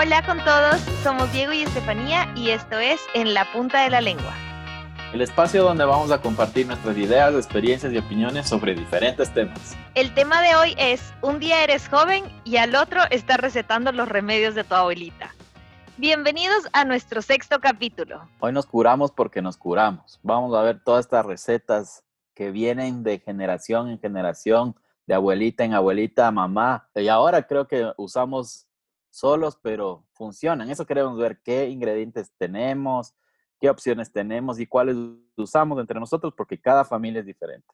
Hola con todos, somos Diego y Estefanía y esto es En la punta de la lengua. El espacio donde vamos a compartir nuestras ideas, experiencias y opiniones sobre diferentes temas. El tema de hoy es, un día eres joven y al otro estás recetando los remedios de tu abuelita. Bienvenidos a nuestro sexto capítulo. Hoy nos curamos porque nos curamos. Vamos a ver todas estas recetas que vienen de generación en generación, de abuelita en abuelita, mamá. Y ahora creo que usamos solos, pero funcionan. Eso queremos ver qué ingredientes tenemos, qué opciones tenemos y cuáles usamos entre nosotros, porque cada familia es diferente.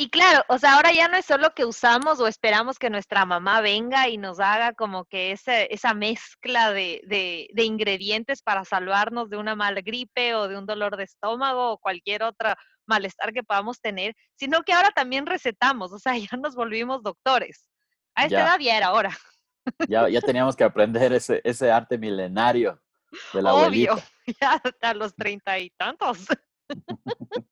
Y claro, o sea, ahora ya no es solo que usamos o esperamos que nuestra mamá venga y nos haga como que ese, esa mezcla de, de, de, ingredientes para salvarnos de una mala gripe o de un dolor de estómago o cualquier otro malestar que podamos tener, sino que ahora también recetamos, o sea, ya nos volvimos doctores. A esta edad ya era ahora. Ya, ya teníamos que aprender ese, ese arte milenario de la Obvio, abuelita. ya hasta los treinta y tantos.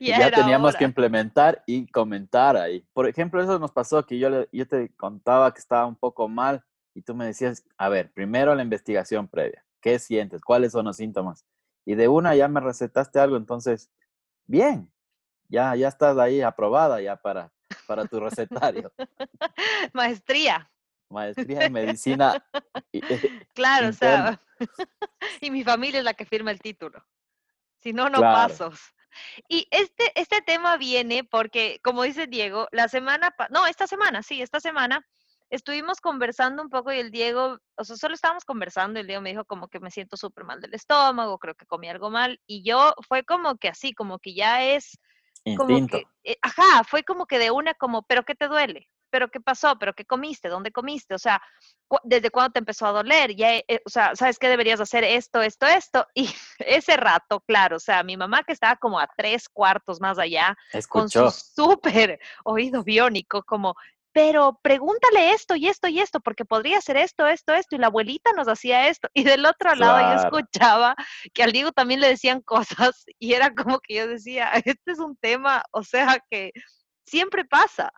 ya, ya teníamos hora. que implementar y comentar ahí. Por ejemplo, eso nos pasó que yo, le, yo te contaba que estaba un poco mal y tú me decías, a ver, primero la investigación previa. ¿Qué sientes? ¿Cuáles son los síntomas? Y de una ya me recetaste algo, entonces, bien, ya, ya estás ahí aprobada ya para, para tu recetario. Maestría. Maestría en medicina. claro, interna. o sea, y mi familia es la que firma el título. Si no, no claro. pasos. Y este, este tema viene porque, como dice Diego, la semana, no, esta semana, sí, esta semana, estuvimos conversando un poco y el Diego, o sea, solo estábamos conversando y el Diego me dijo como que me siento súper mal del estómago, creo que comí algo mal, y yo fue como que así, como que ya es... Como que, eh, ajá, fue como que de una como, pero ¿qué te duele? ¿Pero qué pasó? ¿Pero qué comiste? ¿Dónde comiste? O sea, ¿desde cuándo te empezó a doler? Ya, eh, o sea, ¿sabes qué deberías hacer? Esto, esto, esto. Y ese rato, claro, o sea, mi mamá que estaba como a tres cuartos más allá, Escuchó. con su súper oído biónico, como, pero pregúntale esto y esto y esto, porque podría ser esto, esto, esto, y la abuelita nos hacía esto. Y del otro lado Claro. yo escuchaba que al Diego también le decían cosas y era como que yo decía, este es un tema, o sea, que siempre pasa.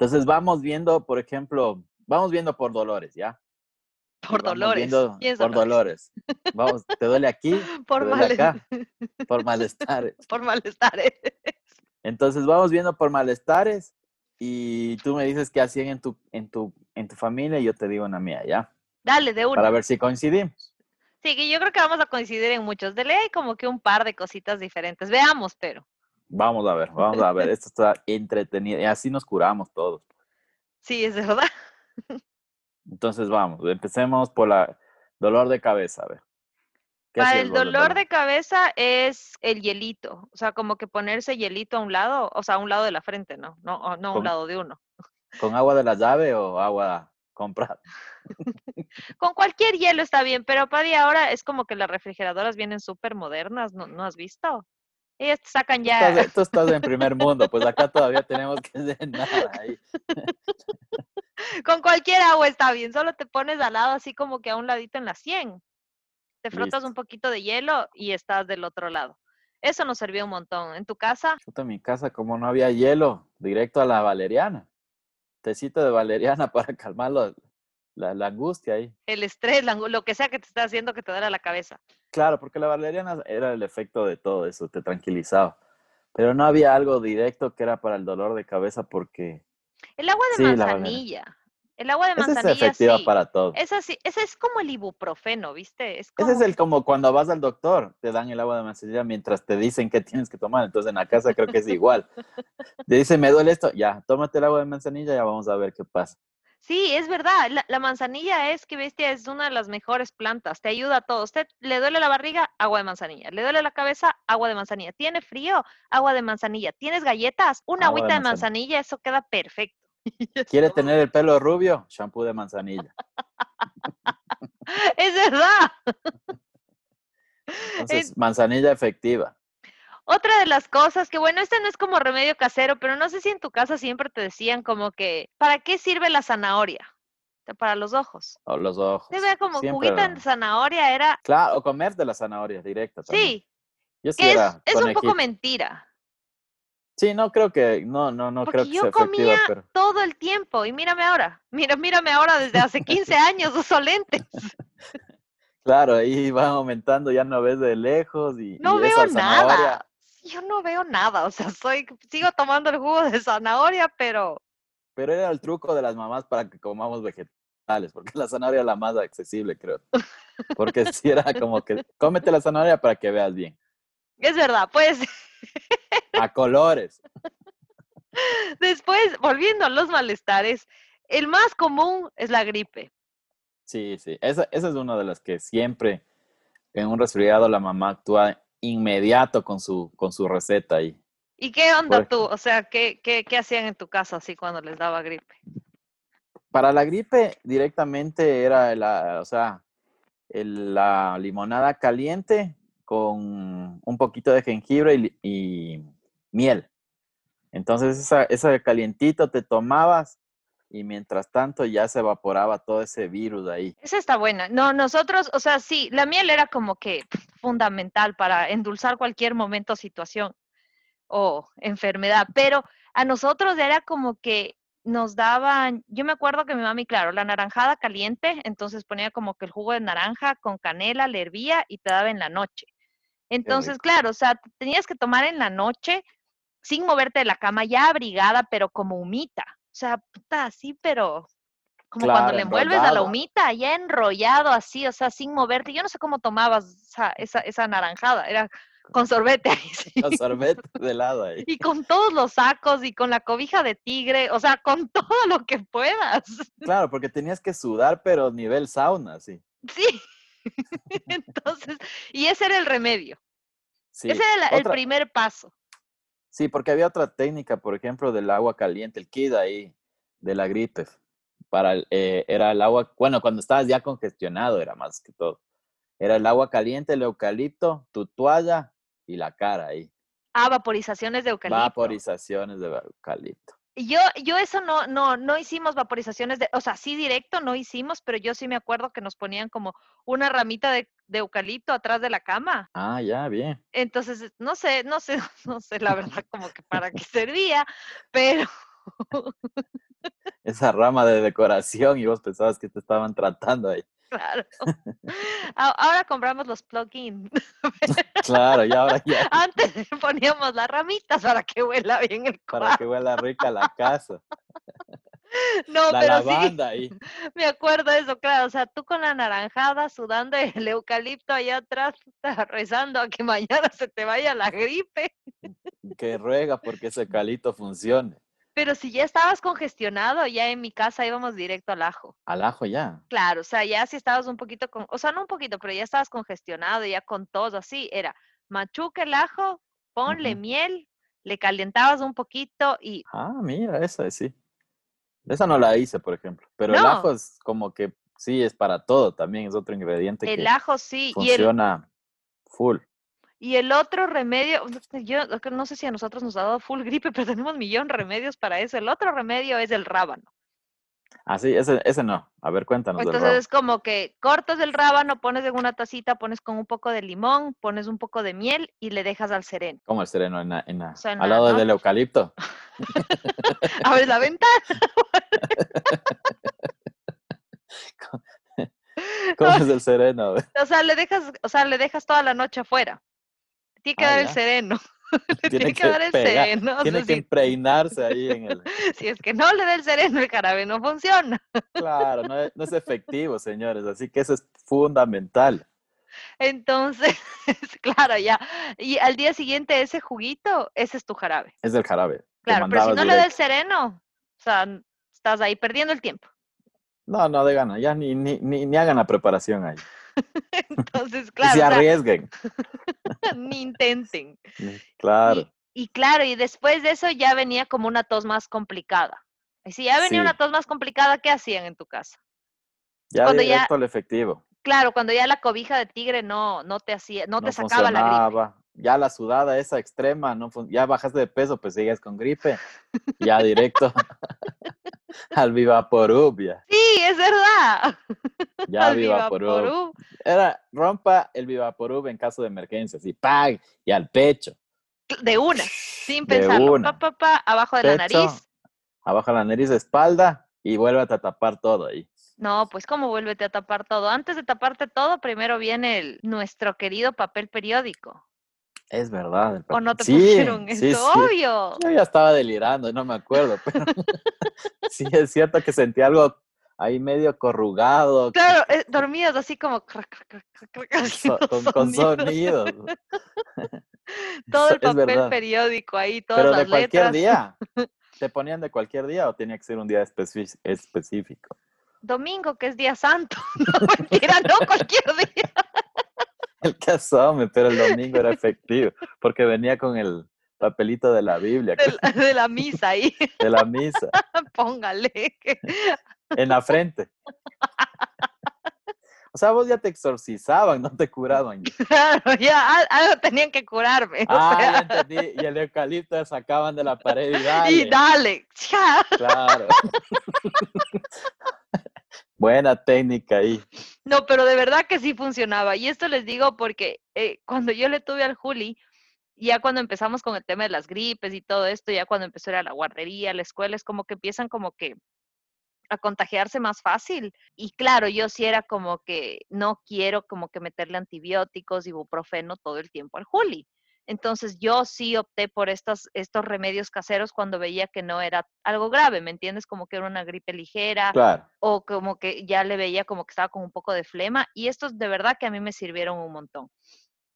Entonces vamos viendo, por ejemplo, vamos viendo por dolores, ¿ya? Por Vamos dolores. viendo ¿Quiénes por dolores? dolores. Vamos, ¿te duele aquí? Por, ¿Te duele acá? Por malestares. por malestares. Entonces vamos viendo por malestares y tú me dices qué hacían en tu, en tu, en tu familia y yo te digo una mía, ¿ya? Dale, de una. Para ver si coincidimos. Sí, que yo creo que vamos a coincidir en muchos. De ley hay como que un par de cositas diferentes. Veamos, pero. Vamos a ver, vamos a ver. Esto está entretenido y así nos curamos todos. Sí, es verdad. Entonces vamos, empecemos por la dolor de cabeza, a ver. ¿Qué Para el dolor de cabeza es el hielito. O sea, como que ponerse hielito a un lado, o sea, a un lado de la frente, ¿no? No, no a un lado de uno. ¿Con agua de la llave o agua comprada? Con cualquier hielo está bien, pero Paddy, ahora es como que las refrigeradoras vienen súper modernas, ¿no, ¿no has visto? Ellas te sacan Tú estás, ya. tú estás en primer mundo, pues acá todavía tenemos que hacer nada ahí. Con cualquier agua está bien, solo te pones al lado así como que a un ladito en la 100. Te frotas Listo. un poquito de hielo y estás del otro lado. Eso nos sirvió un montón. En tu casa, en mi casa, como no había hielo, directo a la valeriana. Tecito de valeriana para calmar lo- la, la angustia ahí. el estrés, la lo que sea que te está haciendo que te duele la cabeza. Claro, porque la valeriana era el efecto de todo eso, te tranquilizaba. Pero no había algo directo que era para el dolor de cabeza porque El agua de Sí, manzanilla. El agua de esa es manzanilla efectiva sí. para todo. Esa sí, ese es como el ibuprofeno, ¿viste? Es como Ese es el como cuando vas al doctor, te dan el agua de manzanilla mientras te dicen qué tienes que tomar. Entonces en la casa creo que es igual. Te dicen, me duele esto, ya, tómate el agua de manzanilla, ya vamos a ver qué pasa. Sí, es verdad. La, la manzanilla es que bestia es una de las mejores plantas. Te ayuda a todo. Usted le duele la barriga, agua de manzanilla. Le duele la cabeza, agua de manzanilla. Tiene frío, agua de manzanilla. Tienes galletas, una Agua de agüita de manzanilla. manzanilla, eso queda perfecto. ¿Quieres tener el pelo rubio? Shampoo de manzanilla. Es verdad. Entonces, manzanilla efectiva. Otra de las cosas que, bueno, este no es como remedio casero, pero no sé si en tu casa siempre te decían como que, ¿para qué sirve la zanahoria? Para los ojos. O los ojos. Se vea como Siempre juguito de zanahoria, era, Claro, o comer de la zanahoria directa también. sí, Yo sí que es, era es un poco mentira. Sí, no creo que, no, no, no Porque creo que yo sea comía pero todo el tiempo y mírame ahora, mira, mírame ahora desde hace 15 años, uso lentes. Claro, ahí va aumentando, ya no ves de lejos y... No veo nada. Yo no veo nada, o sea, soy, sigo tomando el jugo de zanahoria, pero... Pero era el truco de las mamás para que comamos vegetales, porque la zanahoria es la más accesible, creo. Porque si era como que, cómete la zanahoria para que veas bien. Es verdad, pues... A colores. Después, volviendo a los malestares, el más común es la gripe. Sí, sí, esa, es una de las que siempre en un resfriado la mamá actúa inmediato con su, con su receta ahí. ¿Y qué onda tú? O sea, ¿qué, ¿qué, qué, hacían en tu casa así cuando les daba gripe? Para la gripe directamente era, la, o sea, la limonada caliente con un poquito de jengibre y, miel. Entonces, esa, ese calientito te tomabas y mientras tanto ya se evaporaba todo ese virus ahí. Esa está buena. No, nosotros, o sea, sí, la miel era como que fundamental para endulzar cualquier momento, situación o enfermedad, pero a nosotros era como que nos daban, yo me acuerdo que mi mami, claro, la naranjada caliente, entonces ponía como que el jugo de naranja con canela, le hervía y te daba en la noche. Entonces, claro, o sea, tenías que tomar en la noche sin moverte de la cama, ya abrigada, pero como humita. O sea, puta, así, pero como cuando le envuelves a la humita, ya enrollado así, o sea, sin moverte. Yo no sé cómo tomabas esa, esa, esa naranjada, era con sorbete ahí. Sí. Con sorbete de lado ahí. Y con todos los sacos y con la cobija de tigre, o sea, con todo lo que puedas. Claro, porque tenías que sudar, pero nivel sauna, sí. Sí. Entonces, y ese era el remedio. ese era el, primer paso. Sí, porque había otra técnica, por ejemplo, del agua caliente, el kid ahí, de la gripe. Para eh, era el agua, bueno, cuando estabas ya congestionado era más que todo. Era el agua caliente, el eucalipto, tu toalla y la cara ahí. Ah, vaporizaciones de eucalipto. Vaporizaciones de eucalipto. Yo, yo eso no, no, no hicimos vaporizaciones de, o sea, sí directo no hicimos, pero yo sí me acuerdo que nos ponían como una ramita de, eucalipto atrás de la cama. Ah, ya, bien. Entonces, no sé, no sé, no sé la verdad como que para qué servía, pero... Esa rama de decoración y vos pensabas que te estaban tratando ahí. Claro. Ahora compramos los plugins. Claro, y ahora ya. Antes poníamos las ramitas para que huela bien el cuarto. Para que huela rica la casa. No, la pero lavanda ahí. Me acuerdo de eso, claro. O sea, tú con la naranjada sudando el eucalipto allá atrás, rezando a que mañana se te vaya la gripe. Que ruega porque ese calito funcione. Pero si ya estabas congestionado, ya en mi casa íbamos directo al ajo. Al ajo ya. Claro, o sea, ya si estabas un poquito con, o sea, no un poquito, pero ya estabas congestionado, ya con todo así, era machuca el ajo, ponle miel, le calentabas un poquito y... Ah, mira, esa sí. Esa no la hice, por ejemplo, pero el ajo es como que sí, es para todo también, es otro ingrediente. El ajo sí. Funciona full. Y el otro remedio, yo no sé si a nosotros nos ha dado full gripe, pero tenemos millón de remedios para eso. El otro remedio es el rábano. Ah, sí, ese, ese no. A ver, cuéntanos. Entonces es como que cortas el rábano, pones en una tacita, pones con un poco de limón, pones un poco de miel y le dejas al sereno. ¿Cómo el sereno? En en al lado del eucalipto. Abres la ventana. ¿Cómo es el sereno? O sea, le dejas, o sea, le dejas toda la noche afuera. Tiene que dar el sereno. tiene, que, dar el sereno. Tiene que impregnarse ahí en el. Si es que no le da el sereno, el jarabe no funciona. Claro, no es, no es efectivo, señores. Así que eso es fundamental. Entonces, claro, ya. Y al día siguiente ese juguito, ese es tu jarabe. Es el jarabe. Claro, pero si no le da el sereno, o sea, estás ahí perdiendo el tiempo. No, no de gana, ya ni, ni, ni hagan la preparación ahí. Entonces, claro. se arriesguen. ni intenten. Claro. Y, claro, y después de eso ya venía como una tos más complicada. Y si ya venía una tos más complicada, ¿qué hacían en tu casa? Ya cuando directo al efectivo. Claro, cuando ya la cobija de tigre no, no te hacía, no, te sacaba la gripe. Ya la sudada esa extrema, no ya bajaste de peso, pues sigues con gripe. Ya directo al Vivaporub ya. Sí, es verdad. Ya Vivaporub. Era rompa el Vivaporub en caso de emergencia, así, ¡pag! Y al pecho. De una, sin pensarlo. Pa, pa, abajo de la nariz. Abajo de la nariz, espalda y vuelve a tapar todo ahí. No, pues ¿cómo vuélvete a tapar todo? Antes de taparte todo, primero viene el, nuestro querido papel periódico. Es verdad. ¿O no te pusieron eso? Obvio. Yo ya estaba delirando, no me acuerdo, pero sí es cierto que sentí algo ahí medio corrugado. Claro, eh, dormidas así como con, sonidos. Todo el papel periódico ahí, todas Pero de cualquier día. ¿Te ponían de cualquier día o tenía que ser un día específico? Domingo, que es día santo. No, mentira, no cualquier día. El que asome, pero el domingo era efectivo, porque venía con el papelito de la Biblia. De la, misa ahí. De la misa. Póngale. En la frente. O sea, vos ya te exorcizaban, no te curaban. Claro, ya algo tenían que curarme. Ah, ya entendí. Y el eucalipto sacaban de la pared y dale. Y dale. Claro. Buena técnica ahí. No, pero de verdad que sí funcionaba. Y esto les digo porque eh, cuando yo le tuve al Juli, ya cuando empezamos con el tema de las gripes y todo esto, ya cuando empezó a ir a la guardería, la escuela, es como que empiezan como que a contagiarse más fácil. Y claro, yo sí era como que no quiero como que meterle antibióticos, ibuprofeno todo el tiempo al Juli. Entonces yo sí opté por estos, estos remedios caseros cuando veía que no era algo grave, ¿me entiendes? Como que era una gripe ligera o como que ya le veía como que estaba con un poco de flema y estos de verdad que a mí me sirvieron un montón.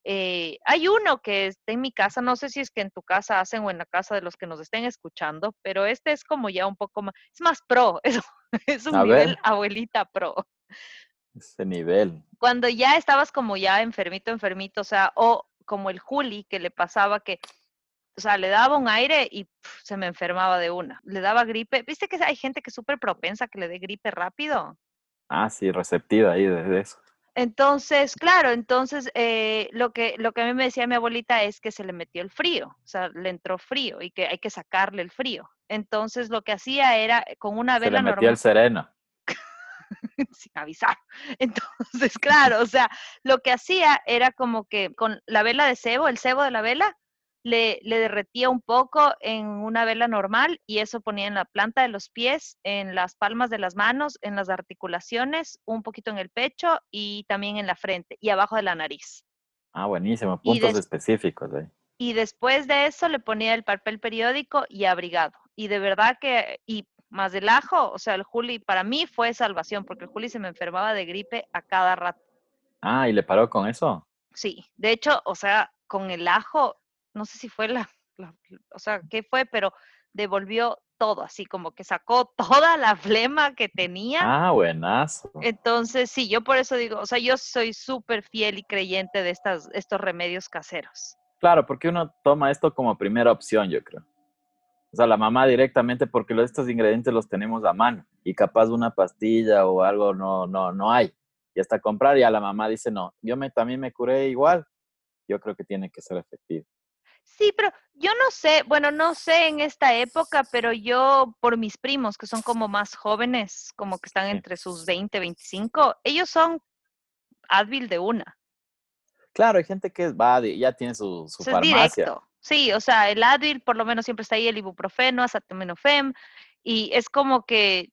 Eh, hay uno que está en mi casa, no sé si es que en tu casa hacen o en la casa de los que nos estén escuchando, pero este es como ya un poco más, es más pro, es, es un nivel abuelita pro. Ese nivel. Cuando ya estabas como ya enfermito, enfermito, o sea, o como el Juli que le pasaba que, o sea, le daba un aire y se me enfermaba de una, le daba gripe, viste que hay gente que es súper propensa que le dé gripe rápido. Ah, sí, receptiva ahí desde eso. Entonces, claro, entonces eh, lo, que, lo que a mí me decía mi abuelita es que se le metió el frío, o sea, le entró frío y que hay que sacarle el frío. Entonces lo que hacía era con una vela se le metió el sereno. sin avisar. Entonces, claro, o sea, lo que hacía era como que con la vela de cebo, el cebo de la vela, le, derretía un poco en una vela normal y eso ponía en la planta de los pies, en las palmas de las manos, en las articulaciones, un poquito en el pecho y también en la frente y abajo de la nariz. Ah, buenísimo, puntos específicos. Y después de eso le ponía el papel periódico y abrigado. Y de verdad que, y más del ajo, o sea, el Juli para mí fue salvación, porque el Juli se me enfermaba de gripe a cada rato. Ah, ¿y le paró con eso? Sí, de hecho, o sea, con el ajo no sé si fue la, o sea, qué fue, pero devolvió todo, así como que sacó toda la flema que tenía. Ah, buenazo. Entonces, sí, yo por eso digo, o sea, yo soy súper fiel y creyente de estas, estos remedios caseros. Claro, porque uno toma esto como primera opción, yo creo. O sea, la mamá directamente, porque estos ingredientes los tenemos a mano y capaz una pastilla o algo no, no, no hay. Y hasta comprar, ya la mamá dice, no, yo me, también me curé igual. Yo creo que tiene que ser efectivo. Sí, pero yo no sé, bueno, no sé en esta época, pero yo por mis primos, que son como más jóvenes, como que están entre sus 20, 25, ellos son Advil de una. Claro, hay gente que va, ya tiene su, su farmacia. Sí, o sea, el Advil por lo menos siempre está ahí, el ibuprofeno, acetaminofén, y es como que,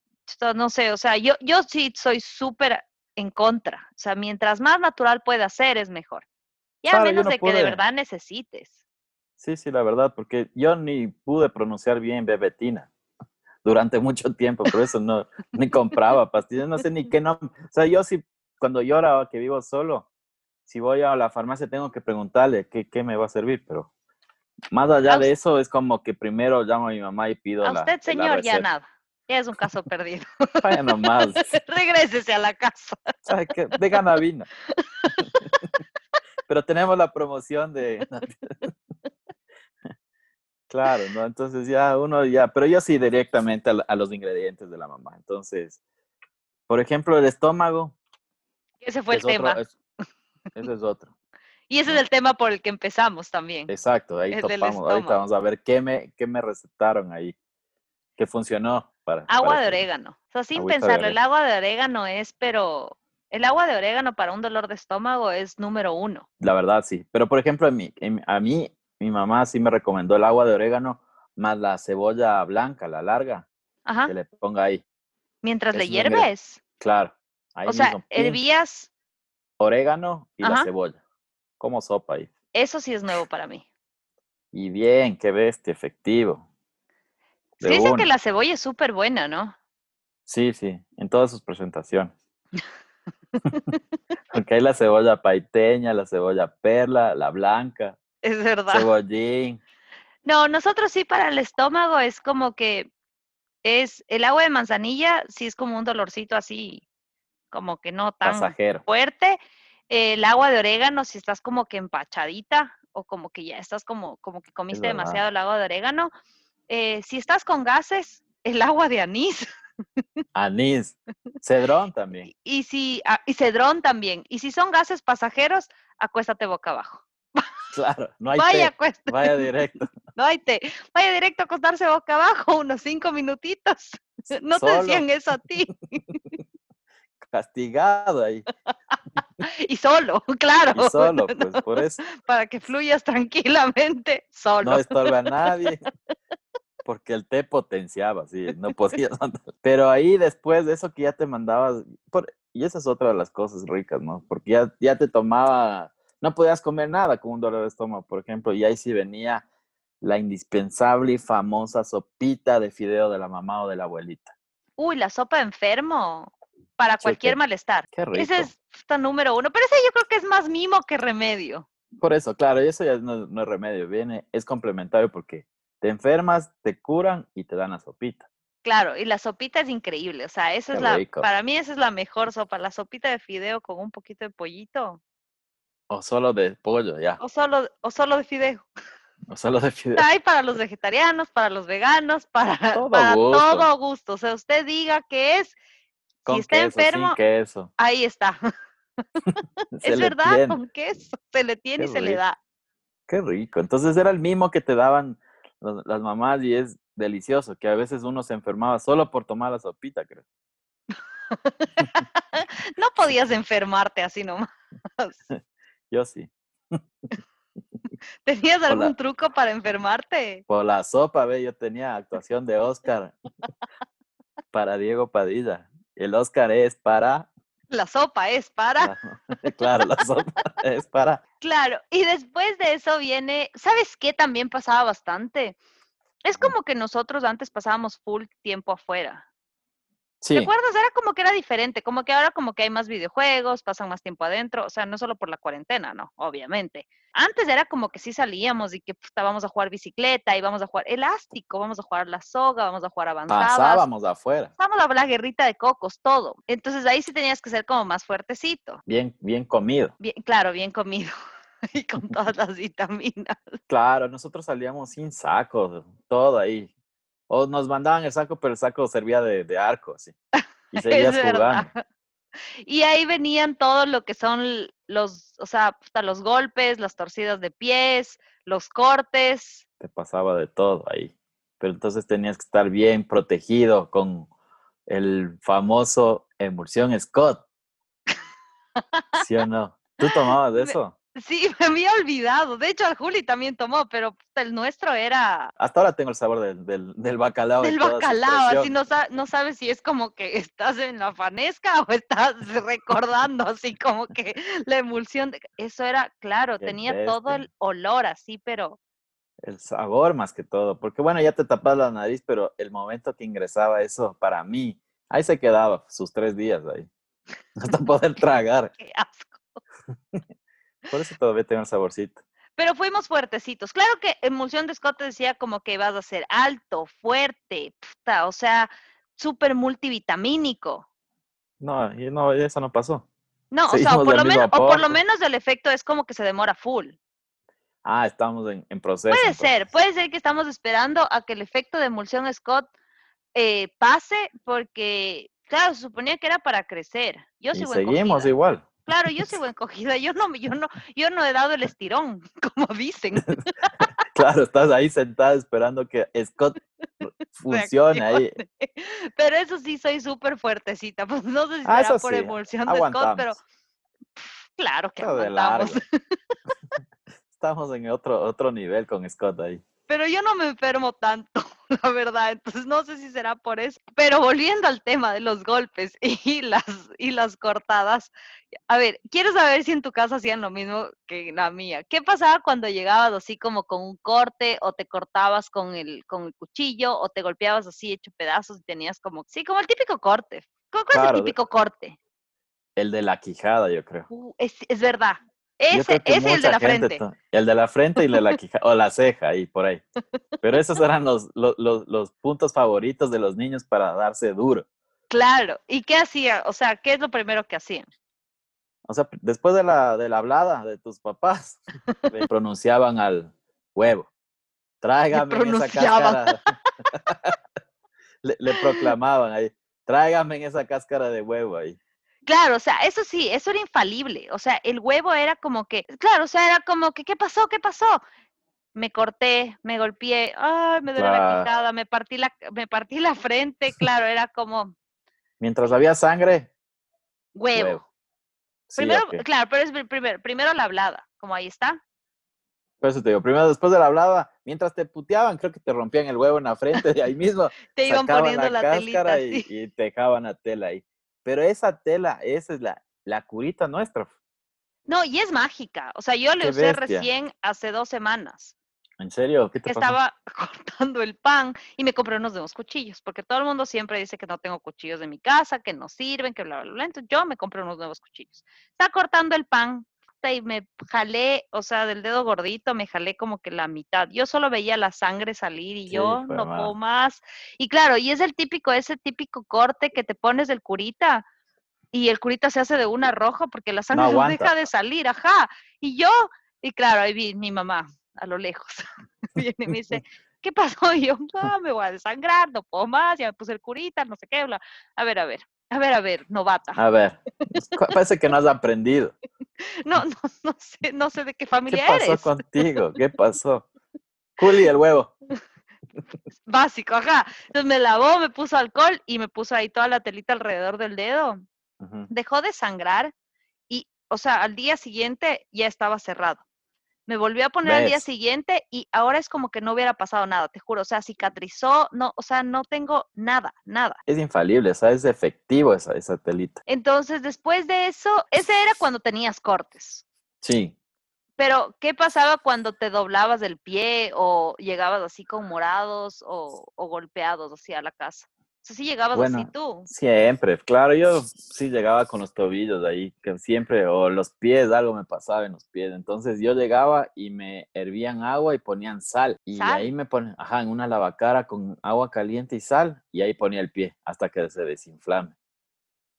no sé, o sea, yo, yo sí soy súper en contra. O sea, mientras más natural pueda ser, es mejor. Y a menos de que de verdad necesites. Sí, sí, la verdad, porque yo ni pude pronunciar bien bebetina durante mucho tiempo, por eso no, ni compraba pastillas, no sé ni qué nombre. O sea, yo sí, cuando llora que vivo solo, si voy a la farmacia tengo que preguntarle qué, qué me va a servir, pero más allá de eso es como que primero llamo a mi mamá y pido a usted, señor, ya nada. Ya es un caso perdido. Vaya nomás. Regrésese a la casa. ¿Sabe qué? De ganavina. Pero tenemos la promoción de... Claro, ¿no? Entonces ya uno ya, pero yo sí directamente a, los ingredientes de la mamá. Entonces, por ejemplo, el estómago. Ese fue el tema. ese es otro. Y ese es el tema por el que empezamos también. Exacto, ahí topamos. Ahorita vamos a ver qué me, qué me recetaron ahí, qué funcionó para. Agua de orégano. O sea, sin pensarlo, el agua de orégano es, pero el agua de orégano para un dolor de estómago es número uno. La verdad, sí. Pero, por ejemplo, a mí, a mí mi mamá sí me recomendó el agua de orégano más la cebolla blanca, la larga, que le ponga ahí. Mientras le hierves. Claro. o sea, hervías. Orégano y la cebolla. Como sopa ahí. Eso sí es nuevo para mí. Y bien, qué bestia, efectivo. sí, dicen que la cebolla es súper buena, ¿no? Sí, sí, en todas sus presentaciones. Porque hay la cebolla paiteña, la cebolla perla, la blanca. Es verdad. Cebollín. No, nosotros sí para el estómago es como que es el agua de manzanilla, sí es como un dolorcito así, como que no tan fuerte. El agua de orégano, si estás como que empachadita o como que ya estás como, como que comiste demasiado el agua de orégano. Eh, si estás con gases, el agua de anís. Anís, cedrón también. Y, si, ah, y cedrón también. Y si son gases pasajeros, acuéstate boca abajo. Claro, no hay Vaya, té. Vaya directo. No hay té. Vaya directo a acostarse boca abajo unos cinco minutitos. No te decían eso a ti. Castigado ahí. Y solo, claro. Y solo, pues por eso. Para que fluyas tranquilamente, solo. No estorba a nadie porque el té potenciaba, sí, no podías Pero ahí después de eso que ya te mandabas, y esa es otra de las cosas ricas, ¿no? Porque ya, ya te tomaba, no podías comer nada con un dolor de estómago, por ejemplo, y ahí sí venía la indispensable y famosa sopita de fideo de la mamá o de la abuelita. Uy, la sopa de enfermo para cualquier malestar. Qué rico. Ese es número uno, pero ese yo creo que es más mimo que remedio. Por eso, claro, y eso ya no, no es remedio, viene, es complementario porque te enfermas, te curan y te dan la sopita. Claro, y la sopita es increíble, o sea, eso es la, para mí esa es la mejor sopa, la sopita de fideo con un poquito de pollito. O solo de pollo, ya. O solo, o solo de fideo. O solo de fideo. Hay para los vegetarianos, para los veganos, para todo, gusto. todo gusto. O sea, usted diga que es, si está enfermo, queso. ahí está. es verdad, con queso, se le tiene y se le da. Qué rico. Entonces era el mismo que te daban las mamás y es delicioso, que a veces uno se enfermaba solo por tomar la sopita, creo. no podías enfermarte así nomás. Yo sí. ¿Tenías algún truco para enfermarte? Por la sopa, ve, yo tenía actuación de Oscar para Diego Padilla. El Oscar es para la sopa es para. Claro, la sopa es para. Claro, y después de eso viene, ¿sabes qué también pasaba bastante? Es como que nosotros antes pasábamos full tiempo afuera. ¿Te acuerdas? Era como que era diferente, como que ahora como que hay más videojuegos, pasan más tiempo adentro, o sea, no solo por la cuarentena, no, obviamente. Antes era como que sí salíamos y que estábamos a jugar bicicleta, íbamos a jugar elástico, vamos a jugar la soga, vamos a jugar avanzadas. Pasábamos afuera. Estábamos a la guerrita de cocos, todo. Entonces ahí sí tenías que ser como más fuertecito. Bien, bien comido. Bien, claro, bien comido. y con todas las vitaminas. Claro, nosotros salíamos sin sacos, todo ahí. O nos mandaban el saco, pero el saco servía de, arco, así. Y seguías jugando. Y ahí venían todo lo que son los, o sea, hasta los golpes, las torcidas de pies, los cortes. Te pasaba de todo ahí. Pero entonces tenías que estar bien protegido con el famoso emulsión Scott. ¿Sí o no? ¿Tú tomabas de eso? Sí, me había olvidado. De hecho, el Juli también tomó, pero el nuestro era... Hasta ahora tengo el sabor del, del, bacalao. Del bacalao, así no, no sabes si es como que estás en la fanesca o estás recordando, así como que la emulsión. De... Eso era, claro, tenía todo el olor así, pero... El sabor más que todo, porque bueno, ya te tapas la nariz, pero el momento que ingresaba eso, para mí, ahí se quedaba sus tres días ahí, hasta poder tragar. Qué asco. Por eso todavía tengo el saborcito. Pero fuimos fuertecitos. Claro que emulsión de Scott decía como que ibas a ser alto, fuerte, o sea, súper multivitamínico. No, no, eso no pasó. No, o sea, por lo menos, o por lo menos el efecto es como que se demora full. Ah, estamos en, proceso. Puede ser, puede ser que estamos esperando a que el efecto de emulsión Scott eh, pase, porque, claro, se suponía que era para crecer. Yo sigo seguimos igual. Claro, yo sigo encogida, yo no, yo no, yo no he dado el estirón, como dicen. claro, estás ahí sentada esperando que Scott funcione ahí. Pero eso sí, soy súper fuertecita, pues no sé si ah, será por emulsión de Scott, pero claro que aguantamos. Estamos en otro, otro nivel con Scott ahí. Pero yo no me enfermo tanto, la verdad. Entonces no sé si será por eso. Pero volviendo al tema de los golpes y las, y las cortadas, a ver, quiero saber si en tu casa hacían lo mismo que la mía. ¿Qué pasaba cuando llegabas así como con un corte o te cortabas con el, con el cuchillo o te golpeabas así hecho pedazos y tenías como, sí, como el típico corte. ¿Cuál es el típico corte? El de la quijada, yo creo. Uh, es, es verdad, ese, es el de la frente. El de la frente y de la quija, o la ceja, ahí por ahí. Pero esos eran los, los, los, puntos favoritos de los niños para darse duro. Claro. ¿Y qué hacían? O sea, ¿qué es lo primero que hacían? O sea, después de la, de la hablada de tus papás, le pronunciaban al huevo. Tráigame esa cáscara. le, le proclamaban ahí. Tráigame en esa cáscara de huevo ahí. Claro, o sea, eso sí, eso era infalible. O sea, el huevo era como que, claro, o sea, era como que, ¿qué pasó? ¿Qué pasó? Me corté, me golpeé, ay, me duele la quijada, me partí la, me partí la frente, claro, era como. Mientras había sangre. Huevo. primero, claro, pero es primero, primero la hablada, como ahí está. Por eso te digo, primero después de la hablada, mientras te puteaban, creo que te rompían el huevo en la frente y ahí mismo. te iban poniendo la, telita, y, y, te dejaban la tela ahí. Pero esa tela, esa es la, la curita nuestra. No, y es mágica. O sea, yo le usé recién hace dos semanas. ¿En serio? ¿Qué te Estaba cortando el pan y me compré unos nuevos cuchillos, porque todo el mundo siempre dice que no tengo cuchillos de mi casa, que no sirven, que bla, bla, bla. Entonces yo me compré unos nuevos cuchillos. Estaba cortando el pan y me jalé, o sea, del dedo gordito, me jalé como que la mitad. Yo solo veía la sangre salir y yo no puedo más. Y claro, y es el típico, ese típico corte que te pones del curita y el curita se hace de una roja porque la sangre no, deja de salir, ajá. Y yo, y claro, ahí vi mi mamá a lo lejos. Viene y me dice, ¿qué pasó? Y yo, no, me voy a desangrar, no puedo más, ya me puse el curita, no sé qué, bla. A ver, a ver, a ver, a ver, novata. A ver, parece que no has aprendido. No, no, no sé, no sé de qué familia eres. ¿Qué pasó contigo? ¿Qué pasó? Juli, el huevo. Básico, ajá. Entonces me lavó, me puso alcohol y me puso ahí toda la telita alrededor del dedo dejó de sangrar y, o sea, al día siguiente ya estaba cerrado. Me volvió a poner al día siguiente y ahora es como que no hubiera pasado nada, te juro. O sea, cicatrizó, no, o sea, no tengo nada, nada. Es infalible, o sea, es efectivo esa, esa telita. Entonces, después de eso, ese era cuando tenías cortes. Sí. Pero, ¿qué pasaba cuando te doblabas el pie o llegabas así con morados o, o golpeados así a la casa? Sí llegabas así tú. Siempre, claro, yo sí llegaba con los tobillos ahí, que siempre, o los pies, algo me pasaba en los pies. Entonces yo llegaba y me hervían agua y ponían sal. Y ahí me ponen, ajá, en una lavacara con agua caliente y sal, y ahí ponía el pie hasta que se desinflame.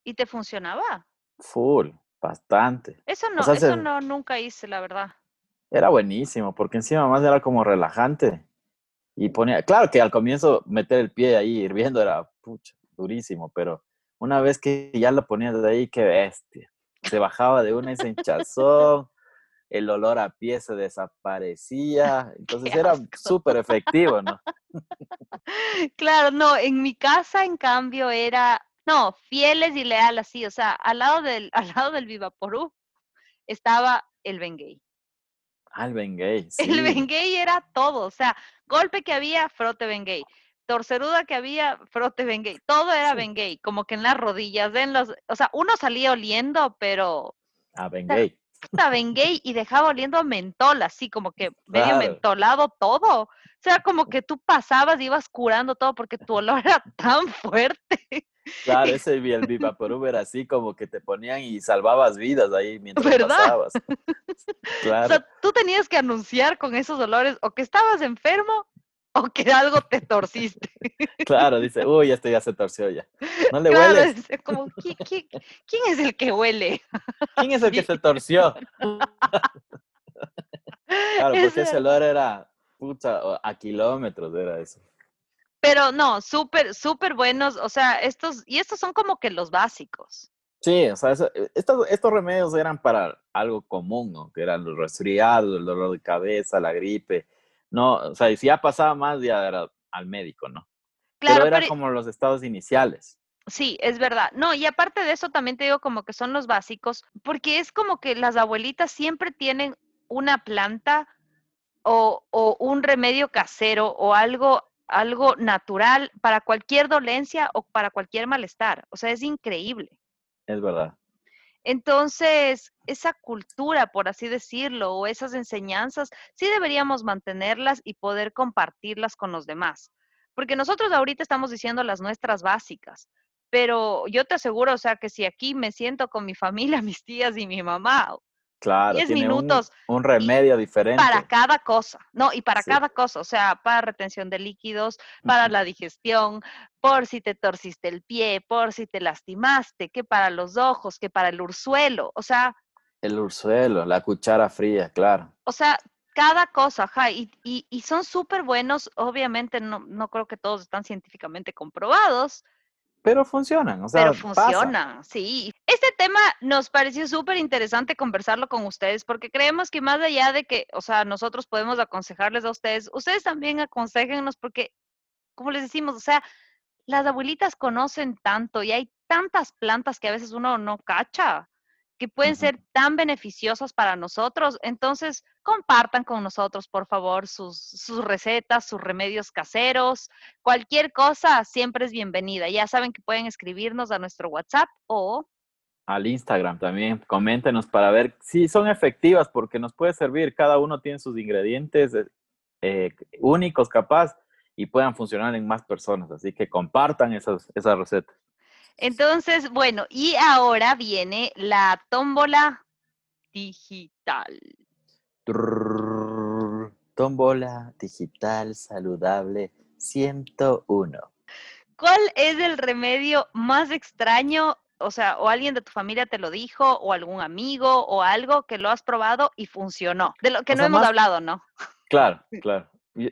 ¿Y te funcionaba? Full, bastante. Eso no, eso no, nunca hice, la verdad. Era buenísimo, porque encima más era como relajante. Y ponía, claro que al comienzo meter el pie ahí hirviendo era pucha, durísimo, pero una vez que ya lo ponías de ahí, qué bestia. Se bajaba de una esa hinchazón, el olor a pie se desaparecía, entonces era súper efectivo, ¿no? Claro, no, en mi casa en cambio era, no, fieles y leales, así, o sea, al lado del, al lado del Vivaporú estaba el Bengay. Ah, el Bengay. Sí. El Bengay era todo, o sea, golpe que había, frote Bengay. Torceruda que había, frote Bengay. Todo era Bengay, como que en las rodillas, en los, o sea, uno salía oliendo, pero... A Bengay. A Bengay y dejaba oliendo mentol, así como que medio mentolado todo. O sea, como que tú pasabas y ibas curando todo porque tu olor era tan fuerte. Claro, ese el Vivaporub era así como que te ponían y salvabas vidas ahí mientras pasabas. Claro. O sea, tú tenías que anunciar con esos olores o que estabas enfermo o que algo te torciste. Claro, dice, uy, este ya se torció ya. No le claro, hueles. como, ¿quién, es el que huele? ¿Quién es el que se torció? Claro, porque ese olor era, puta, a kilómetros era eso. Pero no, súper, súper buenos, o sea, estos, y estos son como que los básicos. Sí, o sea, eh, estos, estos remedios eran para algo común, ¿no? Que eran los resfriados, el dolor de cabeza, la gripe. No, o sea, si ya pasaba más, ya era al médico, ¿no? Claro, pero era como los estados iniciales. Sí, es verdad. No, y aparte de eso también te digo como que son los básicos, porque es como que las abuelitas siempre tienen una planta o, o un remedio casero o algo algo natural para cualquier dolencia o para cualquier malestar. O sea, es increíble. Es verdad. Entonces, esa cultura, por así decirlo, o esas enseñanzas, sí deberíamos mantenerlas y poder compartirlas con los demás. Porque nosotros ahorita estamos diciendo las nuestras básicas, pero yo te aseguro, o sea, que si aquí me siento con mi familia, mis tías y mi mamá, Claro, 10 minutos. Un, remedio diferente. Para cada cosa, ¿no? Y para cada cosa, o sea, para retención de líquidos, para la digestión, por si te torciste el pie, por si te lastimaste, que para los ojos, que para el ursuelo, o sea. El ursuelo, la cuchara fría, claro. O sea, cada cosa, ajá, y, y, y son súper buenos, obviamente no, no creo que todos están científicamente comprobados, pero funcionan, o sea, Pero funcionan, sí. Este tema nos pareció súper interesante conversarlo con ustedes porque creemos que más allá de que, o sea, nosotros podemos aconsejarles a ustedes, ustedes también aconsejennos porque, como les decimos, o sea, las abuelitas conocen tanto y hay tantas plantas que a veces uno no cacha que pueden ser tan beneficiosas para nosotros. Entonces, compartan con nosotros, por favor, sus, sus, recetas, sus remedios caseros. Cualquier cosa siempre es bienvenida. Ya saben que pueden escribirnos a nuestro WhatsApp o... Al Instagram también. Coméntenos para ver si son efectivas, porque nos puede servir. Cada uno tiene sus ingredientes eh, eh, únicos, capaz, y puedan funcionar en más personas. Así que compartan esas, esas recetas. Entonces, bueno, y ahora viene la tómbola digital. tómbola digital saludable 101. ¿Cuál es el remedio más extraño? O sea, o alguien de tu familia te lo dijo, o algún amigo, o algo que lo has probado y funcionó. De lo que no hemos hablado, ¿no? Claro, claro.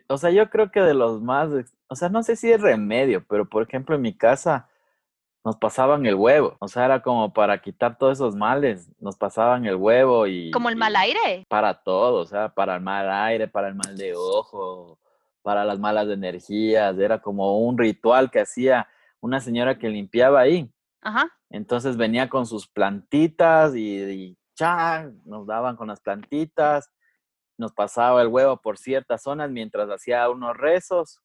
O sea, yo creo que de los más, o sea, no sé si es remedio, pero por ejemplo en mi casa, nos pasaban el huevo. O sea, era como para quitar todos esos males. Nos pasaban el huevo y... Como el mal aire. Para todo, o sea, para el mal aire, para el mal de ojo, para las malas energías. Era como un ritual que hacía una señora que limpiaba ahí. Ajá. Entonces venía con sus plantitas y, y nos daban con las plantitas. Nos pasaba el huevo por ciertas zonas mientras hacía unos rezos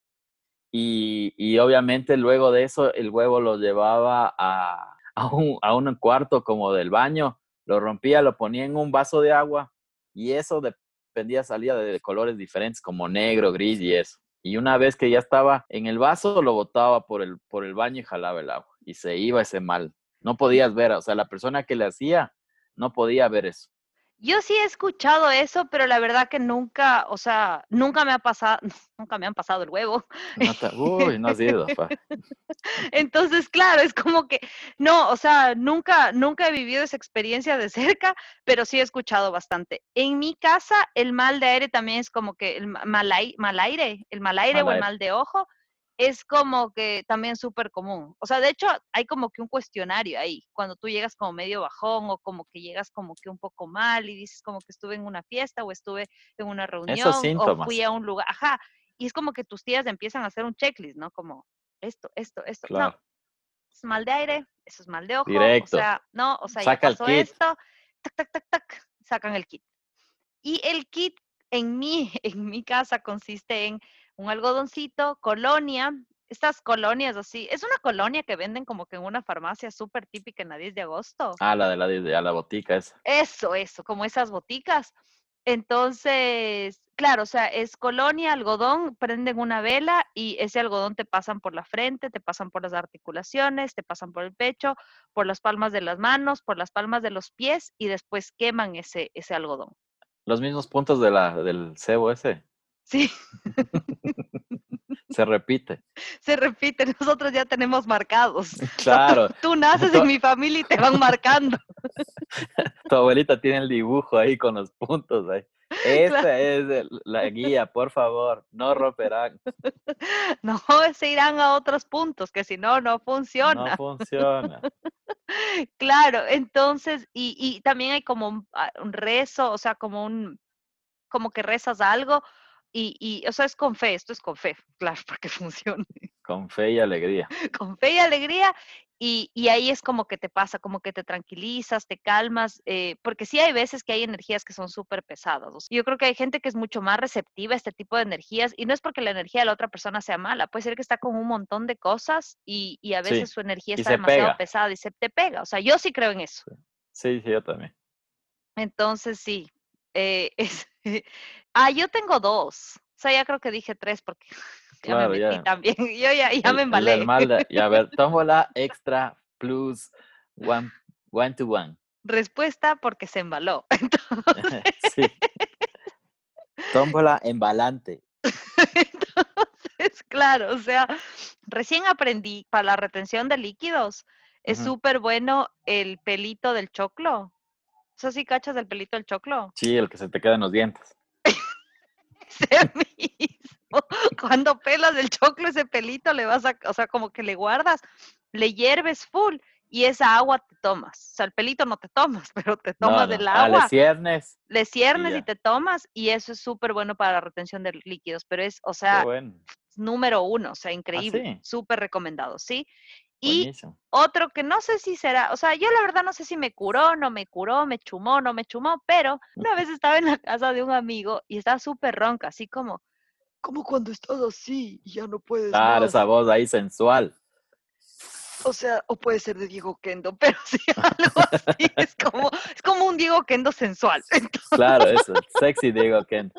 y, obviamente luego de eso el huevo lo llevaba a, a, un, cuarto como del baño, lo rompía, lo ponía en un vaso de agua y eso dependía, salía de colores diferentes como negro, gris y eso. Y una vez que ya estaba en el vaso, lo botaba por el, por el baño y jalaba el agua. Y se iba ese mal. No podías ver, o sea, la persona que le hacía no podía ver eso. Yo sí he escuchado eso, pero la verdad que nunca, o sea, nunca me ha pasado, nunca me han pasado el huevo. uy, no ha sido. Entonces, claro, es como que, no, o sea, nunca, nunca he vivido esa experiencia de cerca, pero sí he escuchado bastante. En mi casa, el mal de aire también es como que el mal, mal aire, el mal aire o el mal de ojo, es como que también súper común. O sea, de hecho, hay como que un cuestionario ahí, cuando tú llegas como medio bajón o como que llegas como que un poco mal y dices como que estuve en una fiesta o estuve en una reunión o fui a un lugar, ajá, y es como que tus tías empiezan a hacer un checklist, ¿no? Como esto, esto, esto. No, es mal de aire, eso es mal de ojo, o sea, no, o sea, ya pasó esto, tac, tac, tac, tac, sacan el kit. Y el kit en mi, en mi casa consiste en un algodoncito, colonia, estas colonias así, es una colonia que venden como que en una farmacia súper típica en la 10 de agosto. Ah, la de la, de, la botica esa. Eso, eso, como esas boticas. Entonces, claro, o sea, es colonia, algodón, prenden una vela y ese algodón te pasan por la frente, te pasan por las articulaciones, te pasan por el pecho, por las palmas de las manos, por las palmas de los pies y después queman ese, ese algodón. Los mismos puntos de la, del cebo ese. Sí. Se repite. Se repite, nosotros ya tenemos marcados. Claro. tú, naces en mi familia y te van marcando. tu abuelita tiene el dibujo ahí con los puntos ahí. Esta es la guía, por favor, no romperán. No, se irán a otros puntos, que si no, no funciona. No funciona. Claro, entonces, y, y también hay como un, ah, un, rezo, o sea, como un, como que rezas algo, y, y, o sea, es con fe, esto es con fe, claro, para que funcione. Con fe y alegría. Con fe y alegría. Y, y, ahí es como que te pasa, como que te tranquilizas, te calmas, eh, porque sí hay veces que hay energías que son súper pesadas. Yo creo que hay gente que es mucho más receptiva a este tipo de energías y no es porque la energía de la otra persona sea mala, puede ser que está con un montón de cosas y, y a veces su energía está demasiado pesada y se te pega. O sea, yo sí creo en eso. Sí, sí, yo también. Entonces, sí. Eh, es, ah, yo tengo dos. O sea, ya creo que dije tres porque ya me metí también. Yo ya, ya me embalé. y a ver, la extra plus one, one to one. Respuesta porque se embaló. sí. Tómbola embalante. Entonces, claro, o sea, recién aprendí para la retención de líquidos. Es súper bueno el pelito del choclo. O sea, ¿sí cachas del pelito del choclo? Sí, el que se te queda en los dientes. Ese mismo. Cuando pelas el choclo, ese pelito le vas a, o sea, como que le guardas, le hierves full y esa agua te tomas. O sea, el pelito no te tomas, pero te tomas del ah, agua. le ciernes. Le ciernes y, te tomas y eso es súper bueno para la retención de líquidos, pero es, o sea, número uno, o sea, ¿Ah, increíble, súper recomendado, ¿sí? Y otro que no sé si será, o sea, yo la verdad no sé si me curó, no me curó, me chumó, no me chumó, pero una vez estaba en la casa de un amigo y estaba súper ronca, así como, como cuando estás así y ya no puedes. Claro, esa voz ahí sensual. O sea, o puede ser de Diego Kendo, pero sí algo así, es como, es como un Diego Kendo sensual. Claro, eso, sexy Diego Kendo.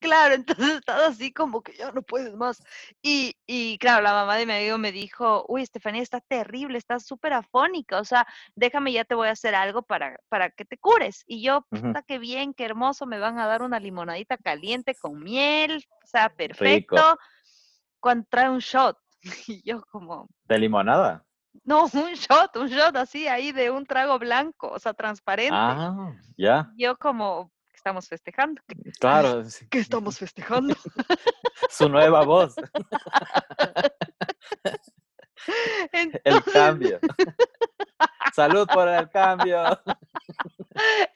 Claro, entonces estás así como que ya no puedes más. Y, y claro, la mamá de mi amigo me dijo, uy, Estefanía, está terrible, estás súper afónica, o sea, déjame, ya te voy a hacer algo para, para que te cures. Y yo, puta, qué bien, qué hermoso, me van a dar una limonadita caliente con miel, o sea, perfecto. Cuando trae un shot. Y yo como... ¿De limonada? No, un shot, un shot así ahí de un trago blanco, o sea, transparente. Ah, ya. Yo como, estamos festejando. Claro. ¿Qué estamos festejando? Su nueva voz. El cambio. Salud por el cambio.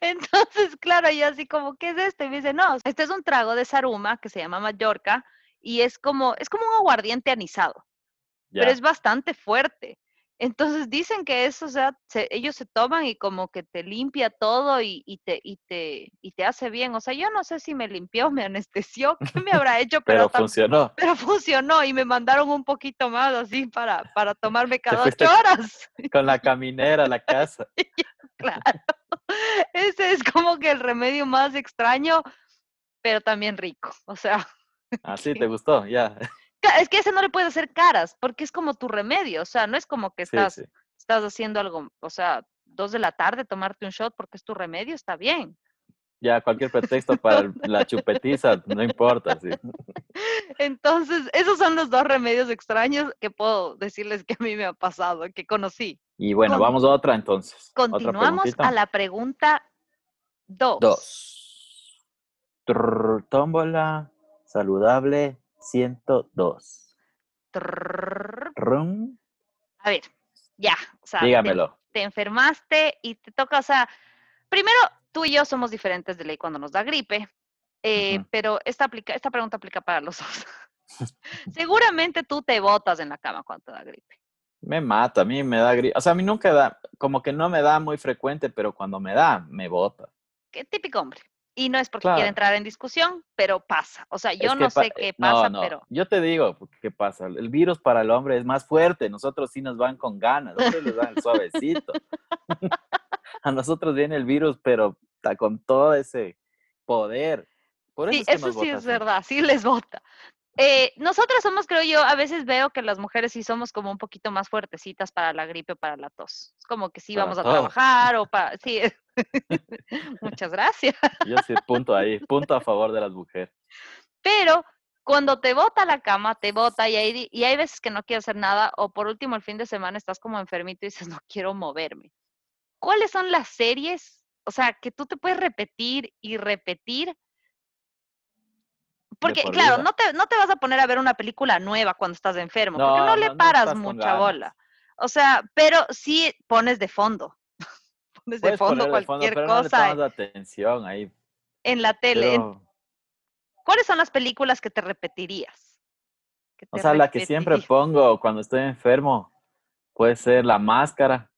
Entonces, claro, y así como, ¿qué es esto? Y me dice, no, este es un trago de Saruma que se llama Mallorca y es como, es como un aguardiente anisado, pero es bastante fuerte. Entonces dicen que eso, o sea, ellos se toman y como que te limpia todo y, te, y, te, y te hace bien. O sea, yo no sé si me limpió, me anestesió, qué me habrá hecho, pero, funcionó. Pero funcionó y me mandaron un poquito más así para, para tomarme cada ocho horas. Con la caminera a la casa. claro. Ese es como que el remedio más extraño, pero también rico. O sea. Así te gustó, ya es que ese no le puedes hacer caras, porque es como tu remedio, o sea, no es como que estás, estás haciendo algo, o sea, dos de la tarde tomarte un shot porque es tu remedio, está bien. Ya, cualquier pretexto para la chupetiza, no importa, sí. Entonces, esos son los dos remedios extraños que puedo decirles que a mí me ha pasado, que conocí. Y bueno, vamos a otra entonces. Continuamos a la pregunta dos. Dos. tómbola saludable 102. A ver, ya. O sea, Dígamelo. Te, enfermaste y te toca, o sea, primero, tú y yo somos diferentes de ley cuando nos da gripe, eh, pero esta, aplica, esta pregunta aplica para los dos. Seguramente tú te botas en la cama cuando te da gripe. Me mata, a mí me da gripe. O sea, a mí nunca da, como que no me da muy frecuente, pero cuando me da, me bota. Qué típico hombre. Y no es porque quiera entrar en discusión, pero pasa. O sea, yo no sé qué pasa, pero. Yo te digo qué pasa. El virus para el hombre es más fuerte. Nosotros sí nos van con ganas. Nosotros les dan el suavecito. a nosotros viene el virus, pero está con todo ese poder. Por eso sí, eso sí es verdad. Sí les vota. Eh, nosotras somos, creo yo, a veces veo que las mujeres sí somos como un poquito más fuertecitas para la gripe o para la tos. Es como que sí vamos a trabajar o para... Sí, muchas gracias. Yo sí, punto ahí, punto a favor de las mujeres. Pero cuando te bota la cama, te bota y hay, y hay veces que no quieres hacer nada o por último el fin de semana estás como enfermito y dices, no quiero moverme. ¿Cuáles son las series? O sea, que tú te puedes repetir y repetir porque, claro, no te, no te vas a poner a ver una película nueva cuando estás enfermo, porque no, le paras mucha bola. O sea, pero sí pones de fondo. pones de fondo cualquier cosa. No le atención ahí. En la tele. ¿Cuáles son las películas que te repetirías? O sea, la que siempre pongo cuando estoy enfermo puede ser la máscara.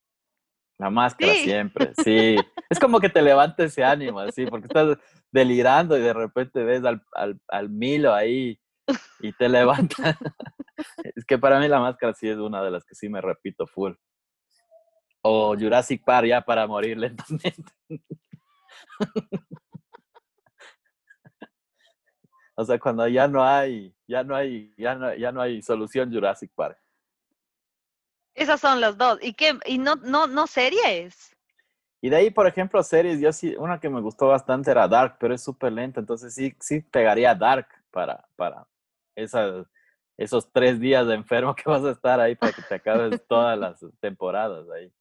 La máscara siempre, sí. es como que te levanta ese ánimo, así, porque estás delirando y de repente ves al, al, al Milo ahí y te levanta. es que para mí la máscara sí es una de las que sí me repito full. O Jurassic Park ya para morir lentamente. o sea, cuando ya no hay, ya no hay, ya no, ya no hay solución Jurassic Park. Esas son las dos. ¿Y qué? ¿Y no, no, no series? Y de ahí, por ejemplo, series, yo sí, una que me gustó bastante era Dark, pero es súper lenta, entonces sí, sí pegaría Dark para, para esas, esos tres días de enfermo que vas a estar ahí para que te acabes todas las temporadas ahí.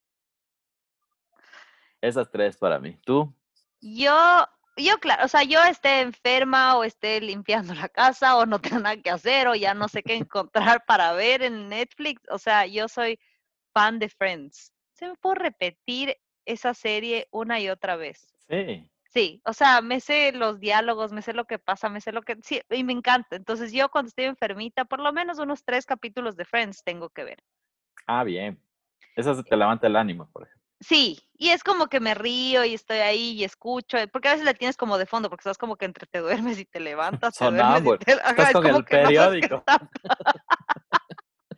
Esas tres para mí. ¿Tú? Yo, yo, claro, o sea, yo esté enferma o esté limpiando la casa o no tengo nada que hacer o ya no sé qué encontrar para ver en Netflix. O sea, yo soy fan de Friends. ¿Se me puede repetir esa serie una y otra vez? Sí. Sí, o sea, me sé los diálogos, me sé lo que pasa, me sé lo que... Sí, y me encanta. Entonces yo cuando estoy enfermita, por lo menos unos tres capítulos de Friends tengo que ver. Ah, bien. Eso se te levanta el ánimo, por ejemplo. Sí, y es como que me río y estoy ahí y escucho, eh, porque a veces la tienes como de fondo, porque estás como que entre te duermes y te levantas, te te... Estás con el periódico.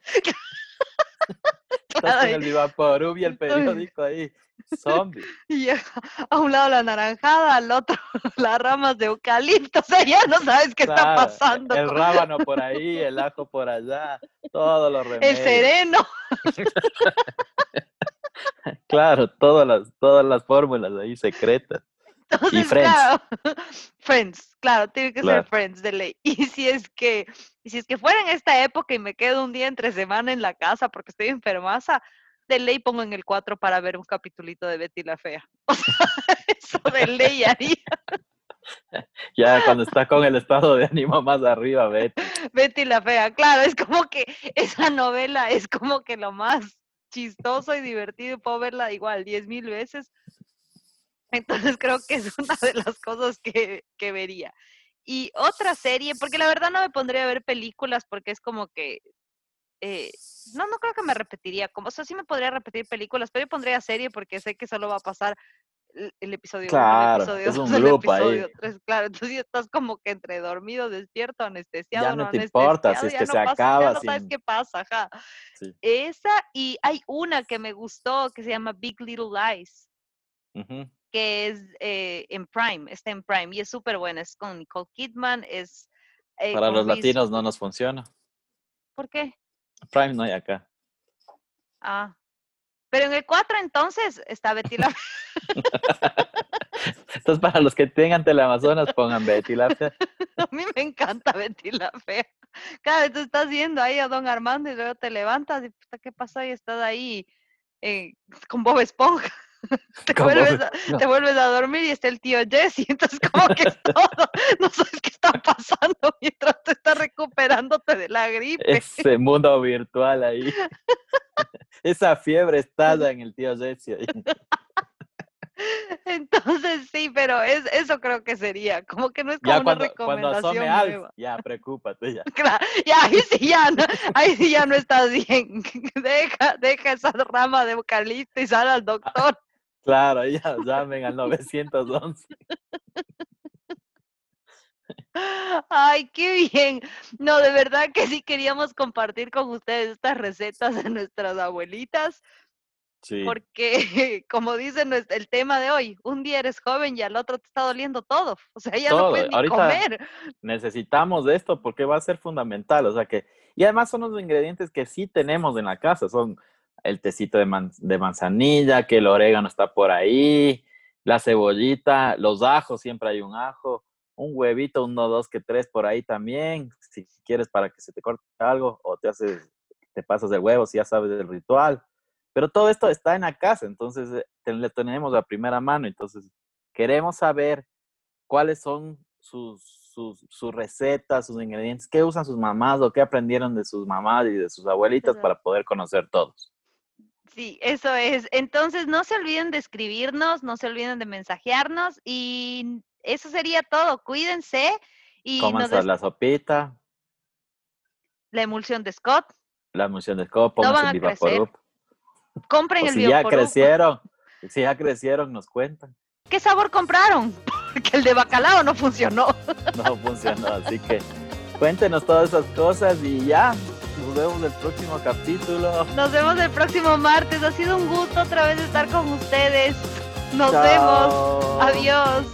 Estás con el Vivaporub y el periódico ahí, zombie. Y a un lado la naranjada, al otro las ramas de eucalipto, o sea, ya no sabes qué está pasando. El rábano por ahí, el ajo por allá, todos los remedios. El sereno. Claro, todas las, todas las fórmulas ahí secretas. Y Friends. Claro, friends, claro, tiene que ser Friends de ley. Y si es que, si es que fuera en esta época y me quedo un día entre semana en la casa porque estoy enfermaza, de ley pongo en el 4 para ver un capitulito de Betty la Fea. O sea, eso de ley haría. Ya cuando está con el estado de ánimo más arriba, Betty. Betty la Fea, claro, es como que esa novela es como que lo más chistoso y divertido y puedo verla igual diez mil veces. Entonces creo que es una de las cosas que, que vería. Y otra serie, porque la verdad no me pondría a ver películas porque es como que eh, no, no creo que me repetiría, como, o sea, sí me podría repetir películas, pero yo pondría serie porque sé que solo va a pasar el, episodio claro, el episodio es un grupo ahí. claro, entonces estás como que entre dormido, despierto, anestesiado, ya no, te importa, si es que se acaba. Ya no sabes qué pasa, ajá. Esa, y hay una que me gustó que se llama Big Little Lies, que es eh, en Prime, está en Prime, y es súper buena, es con Nicole Kidman, es... Eh, Para los latinos no nos funciona. ¿Por qué? Prime no hay acá. Ah, pero en el 4 entonces está Betty la Entonces, para los que tengan Teleamazonas, pongan Betty la Fea. A mí me encanta Betty la Fea. Cada vez tú estás viendo ahí a Don Armando y luego te levantas y, ¿qué pasó? Y estás ahí eh, con Bob Esponja. Te vuelves, a, te vuelves, a, dormir y está el tío Jesse, entonces como que es todo, no sabes qué está pasando mientras te estás recuperándote de la gripe. Ese mundo virtual ahí. Esa fiebre está en el tío Jesse ahí. Entonces sí, pero es, eso creo que sería, como que no es como ya cuando, una recomendación cuando Alf, ya preocúpate ya. Claro, ya ahí sí ya no, ahí sí ya no estás bien. Deja, deja esa rama de eucalipto y sal al doctor. Claro, ya llamen al 911. Ay, qué bien. No, de verdad que sí queríamos compartir con ustedes estas recetas de nuestras abuelitas. Sí. Porque, como dicen el tema de hoy, un día eres joven y al otro te está doliendo todo. O sea, ya no puedes ni comer. Necesitamos de esto porque va a ser fundamental. O sea que, y además son los ingredientes que sí tenemos en la casa. Son el tecito de, de manzanilla, que el orégano está por ahí, la cebollita, los ajos, siempre hay un ajo, un huevito, uno, dos, que tres por ahí también, si quieres para que se te corte algo o te haces, te pasas el huevo si ya sabes del ritual. Pero todo esto está en la casa, entonces eh, le tenemos a primera mano, entonces queremos saber cuáles son sus, sus, sus, recetas, sus ingredientes, qué usan sus mamás o qué aprendieron de sus mamás y de sus abuelitas para poder conocer todos. Sí, eso es. Entonces, no se olviden de escribirnos, no se olviden de mensajearnos y eso sería todo. Cuídense y nos la sopita. la emulsión de Scott. La emulsión de Scott, pónganse el Vivaporup. Compren el si ya crecieron, si ya crecieron, nos cuentan. ¿Qué sabor compraron? Porque el de bacalao no funcionó. No funcionó, así que cuéntenos todas esas cosas y ya. Nos vemos el próximo capítulo. Nos vemos el próximo martes. Ha sido un gusto otra vez estar con ustedes. Nos vemos. Adiós.